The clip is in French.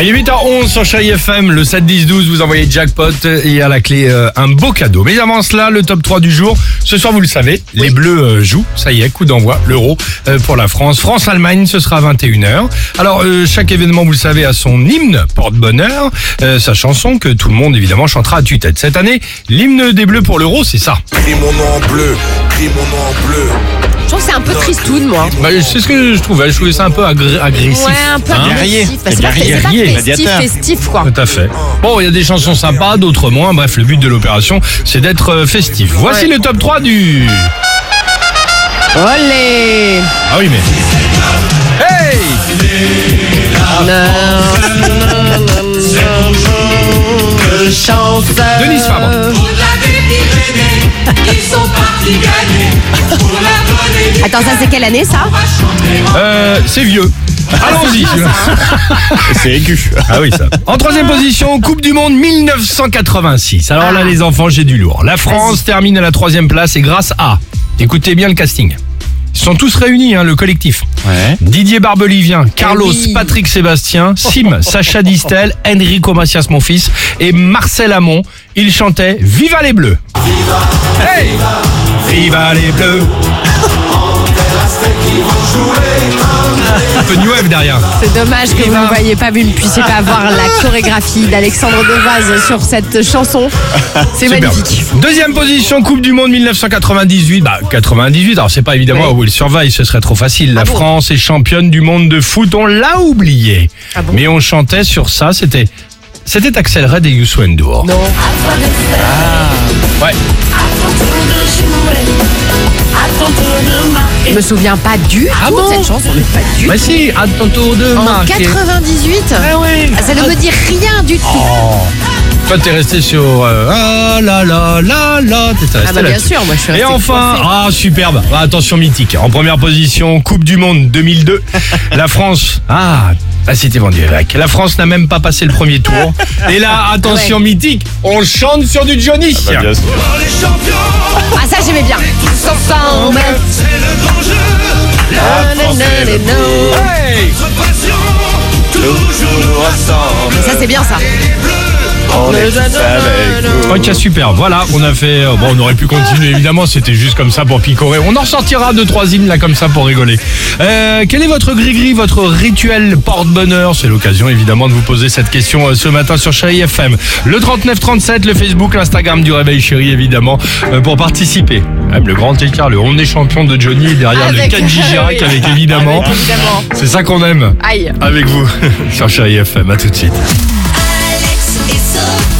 Il est 8h11 sur Chai FM, le 7-10-12, vous envoyez jackpot et à la clé euh, un beau cadeau. Mais avant cela, le top 3 du jour. Ce soir, vous le savez, les Bleus euh, jouent, ça y est, coup d'envoi, l'Euro euh, pour la France. France-Allemagne, ce sera à 21h. Alors, euh, chaque événement, vous le savez, a son hymne, porte-bonheur, euh, sa chanson que tout le monde, évidemment, chantera à tue-tête. Cette année, l'hymne des Bleus pour l'Euro, c'est ça. Crie mon nom en bleu, crie mon nom en bleu. Je trouve que c'est un peu tristoun, moi. Bah, c'est ce que je trouvais, je trouvais ça un peu agré- agressif. Ouais, un peu hein. agressif. Bah, c'est pas, c'est pas Guerrier. festif, festif, quoi. Tout à fait. Bon, il y a des chansons sympas, d'autres moins. Bref, le but de l'opération, c'est d'être euh, festif. Voici Ouais. le top 3 du... Olé Ah oui, mais... Hey Denise Fabre. Attends, ça c'est quelle année, ça Euh, c'est vieux. Allons-y. C'est aigu. Ah oui, ça. En troisième position, Coupe du Monde 1986. Alors là, les enfants, j'ai du lourd. La France termine à la troisième place et grâce à... Écoutez bien le casting. Ils sont tous réunis, hein, le collectif. Ouais. Didier Barbelivien, Carlos, oui. Patrick Sébastien, Sim, Sacha Distel, Enrico Macias, mon fils, et Marcel Amont. Ils chantaient Viva les Bleus. Hey Viva les Bleus Un peu New Wave derrière. C'est dommage que vous ne voyez pas, vous ne puissiez pas voir la chorégraphie d'Alexandre Devaz sur cette chanson. C'est magnifique. Deuxième position, Coupe du Monde 1998. Bah, 98, alors c'est pas évidemment Ouais. où il surveille, ce serait trop facile. La Ah bon France est championne du monde de foot, on l'a oublié. Ah bon Mais on chantait sur ça, c'était... C'était Axel Red et Youssou N'Dour. Non. Ouais. Je me souviens pas du Ah tout bon de cette chanson, mais pas du Bah si, à ton tour de En marquer. 98 Ah oui. Ah, Ça ne me dit rien du tout. Oh. Toi, t'es resté sur euh, ah là là là là. T'es resté Ah bah bien sûr, moi je suis Et restée enfin, coincée. ah superbe, Ah, attention mythique. En première position, Coupe du Monde 2002. La France, ah, ah c'était vendu avec. La France n'a même pas passé le premier tour. Et là, attention Ouais. mythique, on chante sur du Johnny. Bah, bien sûr. Ah ça j'aimais bien. Ensemble. Hey Toujours ensemble. Ça c'est bien ça. On est tous avec vous. Ok super, voilà, on a fait, euh, bon on aurait pu continuer évidemment, c'était juste comme ça pour picorer. On en ressortira deux, trois hymnes là comme ça pour rigoler. Euh, quel est votre gris-gris, votre rituel porte-bonheur? C'est l'occasion évidemment de vous poser cette question euh, ce matin sur Chéri FM. Le 3937, le Facebook, l'Instagram du Réveil Chéri évidemment euh, pour participer. Le grand écart, le on est champion de Johnny derrière Avec- le 4 Girac oui. avec évidemment. C'est ça qu'on aime Aïe. avec vous sur Chéri FM, à tout de suite. It's a.